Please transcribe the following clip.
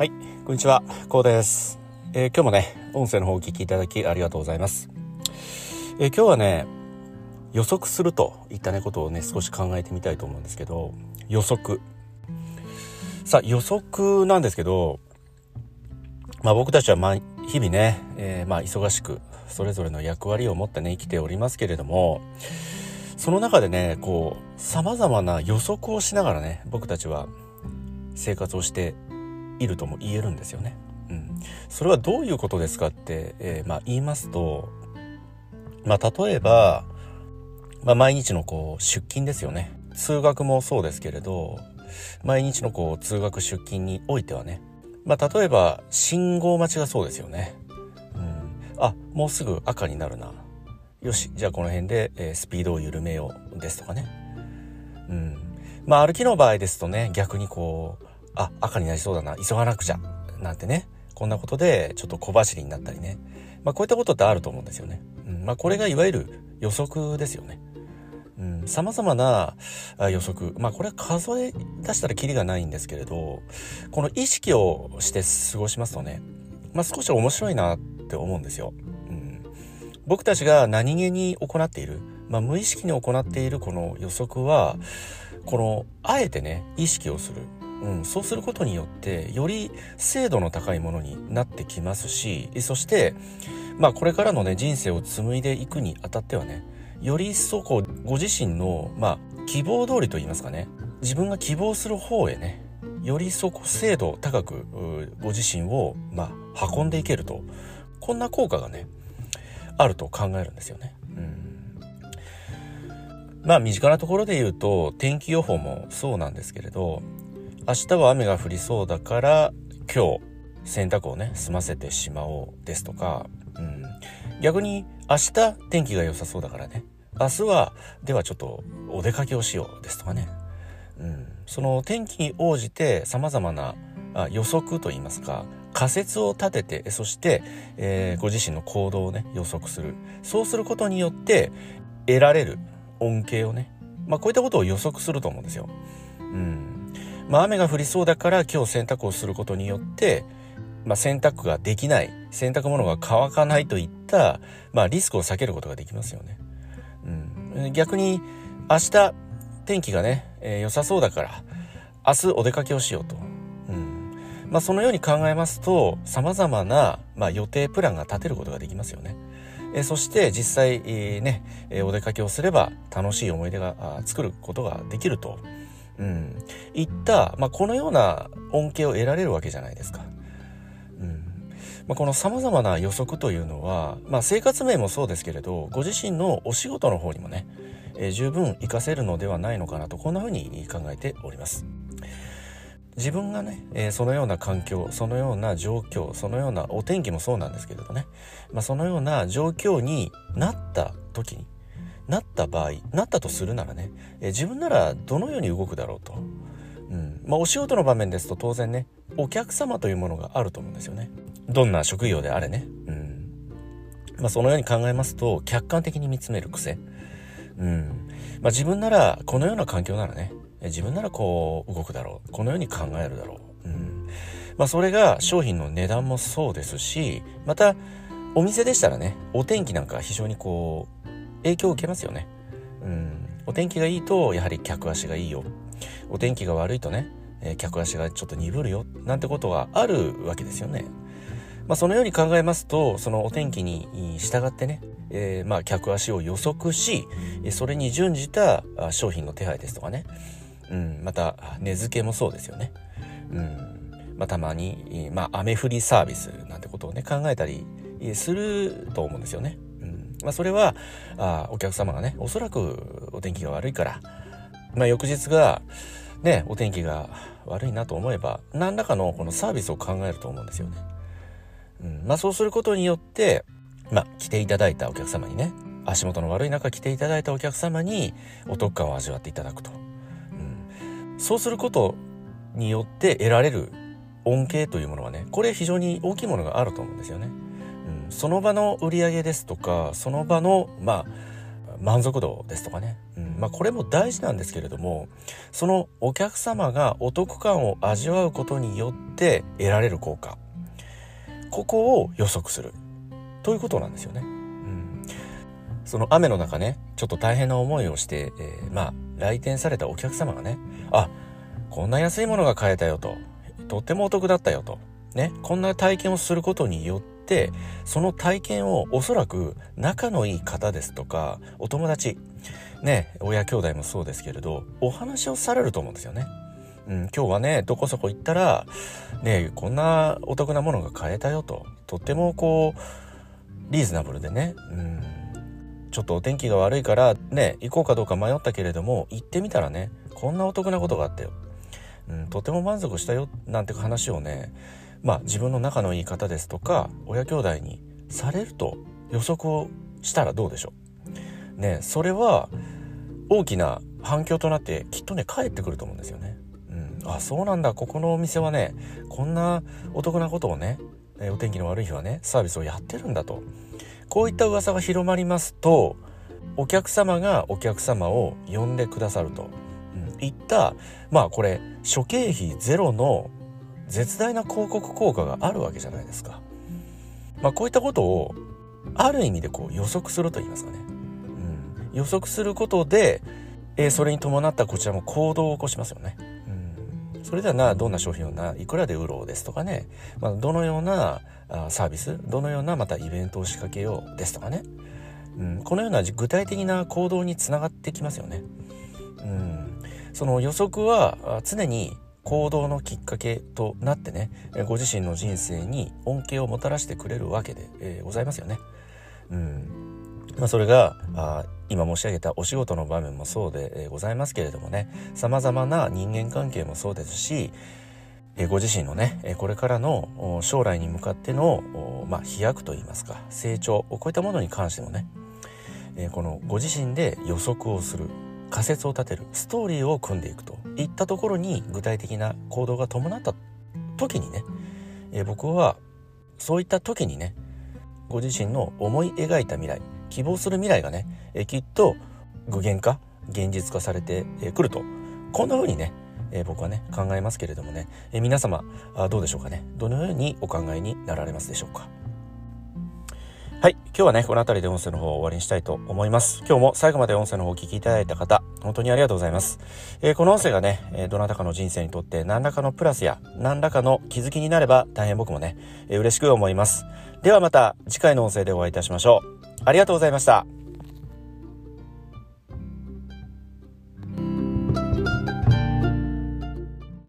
はい、こんにちは、こうです、えー、今日もね、音声の方お聞きいただきありがとうございます。えー、今日はね、予測するといったねことをね、少し考えてみたいと思うんですけど、予測。さあ、予測なんですけど、まあ僕たちはま日々ね、えー、まあ忙しく、それぞれの役割を持ってね、生きておりますけれども、その中でね、こう、様々な予測をしながらね、僕たちは生活をしているとも言えるんですよね。うん、それはどういうことですかって、えー、まあ、言いますと、まあ、例えば、まあ、毎日のこう出勤ですよね通学もそうですけれど毎日のこう通学出勤においてはね、まあ、例えば信号待ちがそうですよね。うん、あもうすぐ赤になるなよしじゃあこの辺で、えー、スピードを緩めようですとかね。うんまあ歩きの場合ですとね逆にこうあ、赤になりそうだな、急がなくちゃ、なんてね、こんなことでちょっと小走りになったりね。まあこういったことってあると思うんですよね。うん、まあこれがいわゆる予測ですよね。うん、様々な予測。まあこれは数え出したらキリがないんですけれど、この意識をして過ごしますとね、まあ少し面白いなって思うんですよ。うん、僕たちが何気に行っている、まあ無意識に行っているこの予測は、この、あえてね、意識をする。うん、そうすることによってより精度の高いものになってきますしそしてまあこれからのね人生を紡いでいくにあたってはねより一層こうご自身のまあ希望通りと言いますかね自分が希望する方へねより一層精度高くご自身をまあ運んでいけるとこんな効果がねあると考えるんですよね。うんまあ身近なところで言うと天気予報もそうなんですけれど明日は雨が降りそうだから今日洗濯をね済ませてしまおうですとか、うん、逆に明日天気が良さそうだからね。明日はではちょっとお出かけをしようですとかね、うん、その天気に応じて様々な予測といいますか仮説を立ててそして、えー、ご自身の行動をね予測する。そうすることによって得られる恩恵をねまあこういったことを予測すると思うんですよ。うん。まあ、雨が降りそうだから今日洗濯をすることによって、まあ、洗濯ができない洗濯物が乾かないといった、まあ、リスクを避けることができますよね。うん、逆に明日天気がね、えー、良さそうだから明日お出かけをしようと。うんまあ、そのように考えますと様々な、まあ、予定プランが立てることができますよね。え、そして実際、えー、ね、え、お出かけをすれば楽しい思い出が作ることができると。うん、いった、まあ、このような恩恵を得られるわけじゃないですか。うんまあ、この様々な予測というのは、まあ、生活面もそうですけれどご自身のお仕事の方にもね、えー、十分活かせるのではないのかなとこんな風に考えております。自分がね、えー、そのような環境そのような状況そのようなお天気もそうなんですけれどね、まあ、そのような状況になった時になった場合なったとするならね、え自分ならどのように動くだろうと、うん。まあ、お仕事の場面ですと当然ねお客様というものがあると思うんですよね。どんな職業であれね、うん。まあ、そのように考えますと客観的に見つめる癖、うん。まあ、自分ならこのような環境ならね自分ならこう動くだろう。このように考えるだろう、うん。まあ、それが商品の値段もそうですしまたお店でしたらねお天気なんか非常にこう影響を受けますよね。うん。お天気がいいと、やはり客足がいいよ。お天気が悪いとね、え、客足がちょっと鈍るよ。なんてことがあるわけですよね。まあ、そのように考えますと、そのお天気に従ってね、えー、まあ、客足を予測し、それに準じた商品の手配ですとかね。うん、また、値付けもそうですよね。うん。まあ、たまに、まあ、雨降りサービスなんてことをね、考えたりすると思うんですよね。まあ、それはあお客様がねおそらくお天気が悪いから、まあ、翌日がねお天気が悪いなと思えば何らかのこのサービスを考えると思うんですよね。うんまあ、そうすることによって、まあ、来ていただいたお客様にね足元の悪い中来ていただいたお客様にお得感を味わっていただくと、うん、そうすることによって得られる恩恵というものはねこれ非常に大きいものがあると思うんですよね。その場の売り上げですとかその場のまあ満足度ですとかね、うん。まあ、これも大事なんですけれどもそのお客様がお得感を味わうことによって得られる効果。ここを予測する。ということなんですよね。うん、その雨の中ねちょっと大変な思いをして、えー、まあ来店されたお客様がねあこんな安いものが買えたよと。とってもお得だったよと。ね。こんな体験をすることによってその体験をおそらく仲のいい方ですとかお友達ね親兄弟もそうですけれどお話をされると思うんですよね。うん、今日はねどこそこ行ったらねこんなお得なものが買えたよととってもこうリーズナブルでね、うん、ちょっとお天気が悪いからね行こうかどうか迷ったけれども行ってみたらねこんなお得なことがあったよ、うん、とても満足したよなんて話をねまあ自分の仲のいい方ですとか親兄弟にされると予測をしたらどうでしょう？ねそれは大きな反響となってきっとね帰ってくると思うんですよね。うん、あそうなんだ。ここのお店はねこんなお得なことをねお天気の悪い日はねサービスをやってるんだと。こういった噂が広まりますとお客様がお客様を呼んでくださると、うん、いったまあこれ諸経費ゼロの絶大な広告効果があるわけじゃないですか。まあ、こういったことをある意味でこう予測すると言いますかね、うん、予測することで、えー、それに伴ったこちらも行動を起こしますよね。うん。それではなどんな商品をないくらで売ろうですとかね、まあ、どのようなサービスどのようなまたイベントを仕掛けようですとかね、うん、このような具体的な行動につながってきますよね。うん、その予測は常に行動のきっかけとなってねご自身の人生に恩恵をもたらしてくれるわけで、えー、ございますよね。うんまあ、それがあ今申し上げたお仕事の場面もそうでえございますけれどもね様々な人間関係もそうですしえご自身のねえこれからの将来に向かっての、まあ、飛躍といいますか成長こういったものに関してもねえこのご自身で予測をする仮説を立てるストーリーを組んでいくといったところに具体的な行動が伴った時にねえ僕はそういった時にねご自身の思い描いた未来希望する未来がね、えきっと具現化現実化されてくるとこんな風にね、え僕はね考えますけれどもね、え皆様あどうでしょうかね？どのようにお考えになられますでしょうか？はい。今日はね、この辺りで音声の方を終わりにしたいと思います。今日も最後まで音声の方をお聞きいただいた方、本当にありがとうございます。えー、この音声がね、えどなたかの人生にとって何らかのプラスや何らかの気づきになれば大変僕もね、えー、嬉しく思います。ではまた次回の音声でお会いいたしましょう。ありがとうございました。